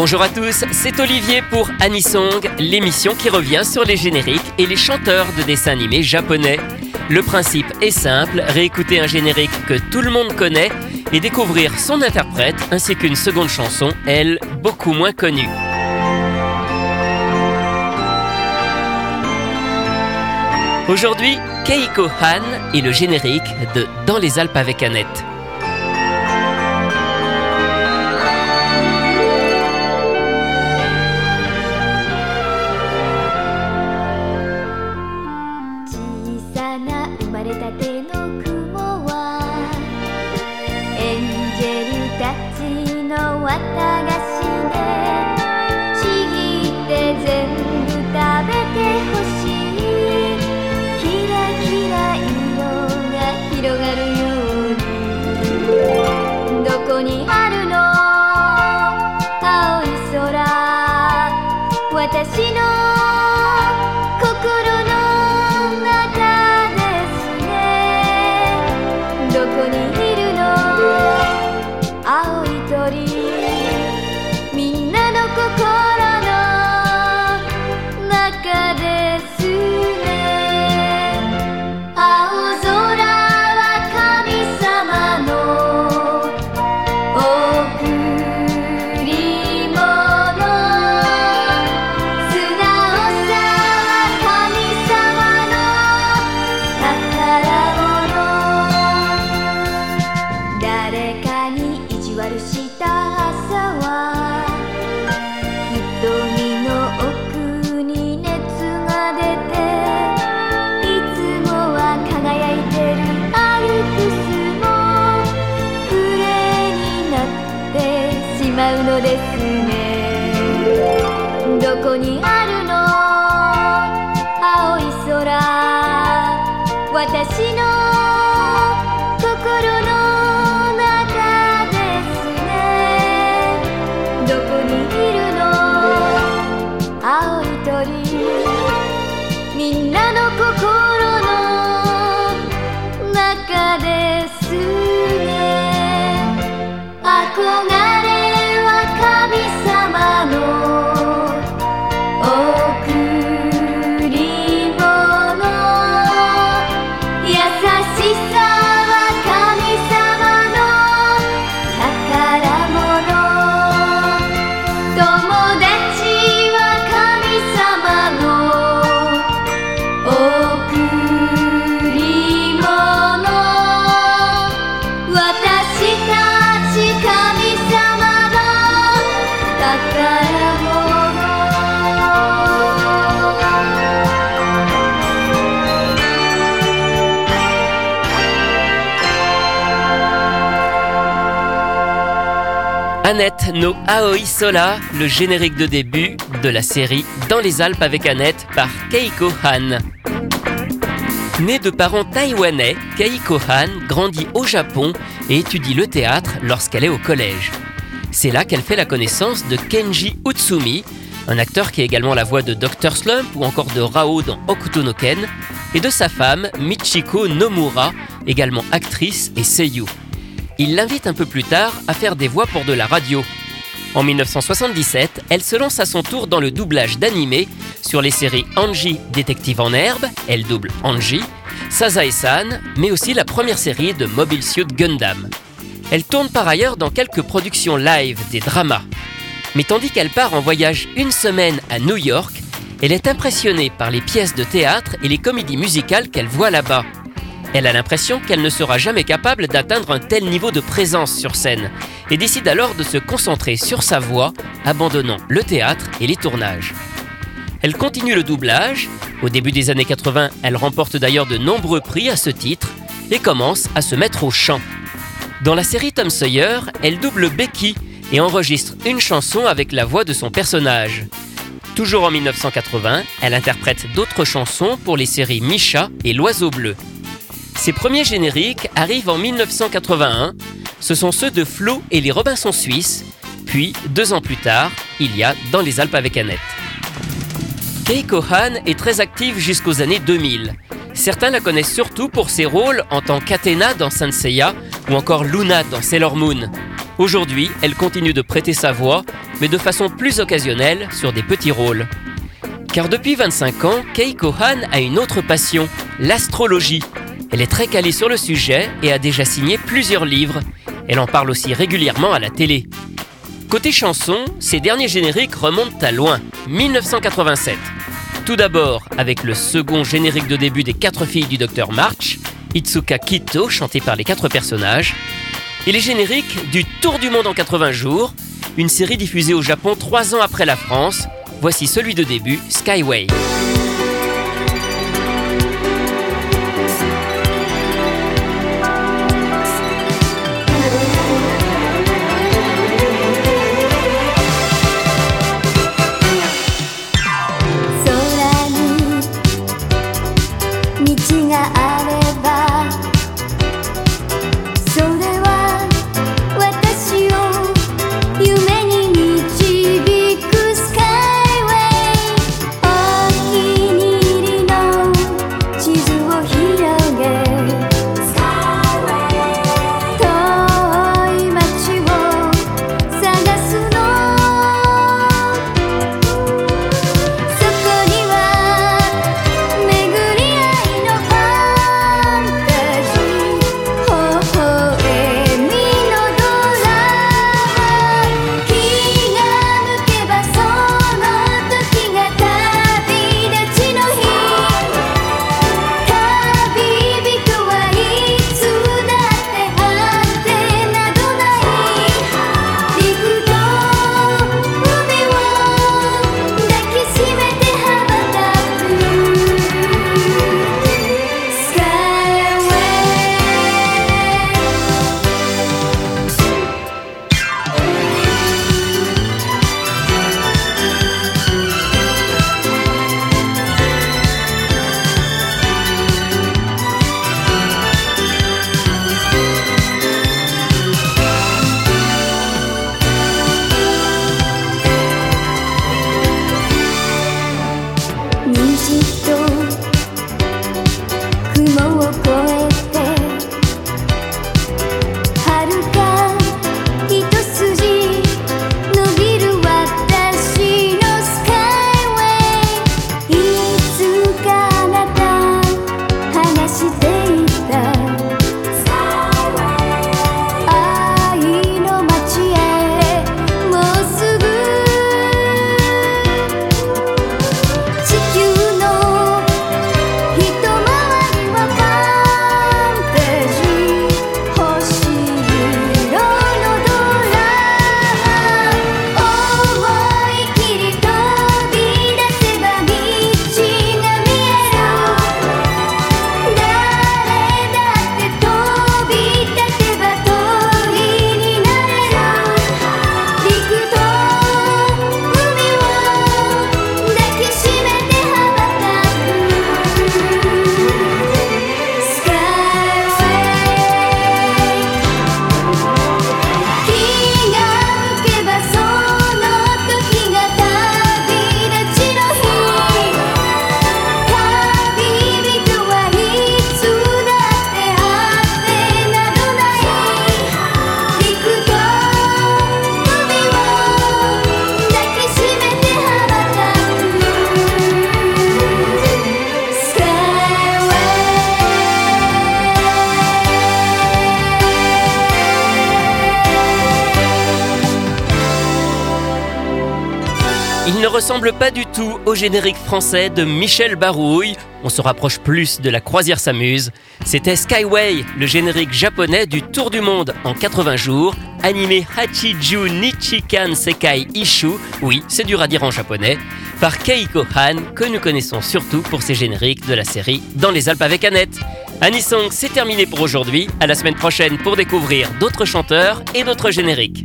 Bonjour à tous, c'est Olivier pour Anisong, l'émission qui revient sur les génériques et les chanteurs de dessins animés japonais. Le principe est simple, réécouter un générique que tout le monde connaît et découvrir son interprète ainsi qu'une seconde chanson, elle, beaucoup moins connue. Aujourd'hui, Keiko Han et le générique de Dans les Alpes avec Annette. When I こにある Annette no Aoi Sola, le générique de début de la série Dans les Alpes avec Annette par Keiko Han. Née de parents taïwanais, Keiko Han grandit au Japon et étudie le théâtre lorsqu'elle est au collège. C'est là qu'elle fait la connaissance de Kenji Utsumi, un acteur qui a également la voix de Dr. Slump ou encore de Rao dans Okuto no Ken, et de sa femme Michiko Nomura, également actrice et seiyuu il l'invite un peu plus tard à faire des voix pour de la radio. En 1977, elle se lance à son tour dans le doublage d'animé sur les séries Angie Détective en herbe, elle double Angie, Sazae-san, mais aussi la première série de Mobile Suit Gundam. Elle tourne par ailleurs dans quelques productions live des dramas. Mais tandis qu'elle part en voyage une semaine à New York, elle est impressionnée par les pièces de théâtre et les comédies musicales qu'elle voit là-bas. Elle a l'impression qu'elle ne sera jamais capable d'atteindre un tel niveau de présence sur scène et décide alors de se concentrer sur sa voix, abandonnant le théâtre et les tournages. Elle continue le doublage. Au début des années 80, elle remporte d'ailleurs de nombreux prix à ce titre et commence à se mettre au chant. Dans la série Tom Sawyer, elle double Becky et enregistre une chanson avec la voix de son personnage. Toujours en 1980, elle interprète d'autres chansons pour les séries Misha et L'Oiseau Bleu. Ses premiers génériques arrivent en 1981. Ce sont ceux de Flo et les Robinson Suisses. Puis, deux ans plus tard, il y a Dans les Alpes avec Annette. Keiko Han est très active jusqu'aux années 2000. Certains la connaissent surtout pour ses rôles en tant qu'Athéna dans Saint ou encore Luna dans Sailor Moon. Aujourd'hui, elle continue de prêter sa voix, mais de façon plus occasionnelle sur des petits rôles. Car depuis 25 ans, Keiko Han a une autre passion, l'astrologie. Elle est très calée sur le sujet et a déjà signé plusieurs livres. Elle en parle aussi régulièrement à la télé. Côté chanson, ses derniers génériques remontent à loin, 1987. Tout d'abord avec le second générique de début des quatre filles du docteur March, Itsuka Kito chanté par les quatre personnages, et les génériques du Tour du monde en 80 jours, une série diffusée au Japon trois ans après la France. Voici celui de début, Skyway. Il ne ressemble pas du tout au générique français de Michel Barouille. On se rapproche plus de la croisière s'amuse. C'était Skyway, le générique japonais du Tour du Monde en 80 jours, animé Hachiju Nichikan Sekai Ishu, oui, c'est dur à dire en japonais, par Keiko Han, que nous connaissons surtout pour ses génériques de la série Dans les Alpes avec Annette. Anisong, c'est terminé pour aujourd'hui. À la semaine prochaine pour découvrir d'autres chanteurs et d'autres génériques.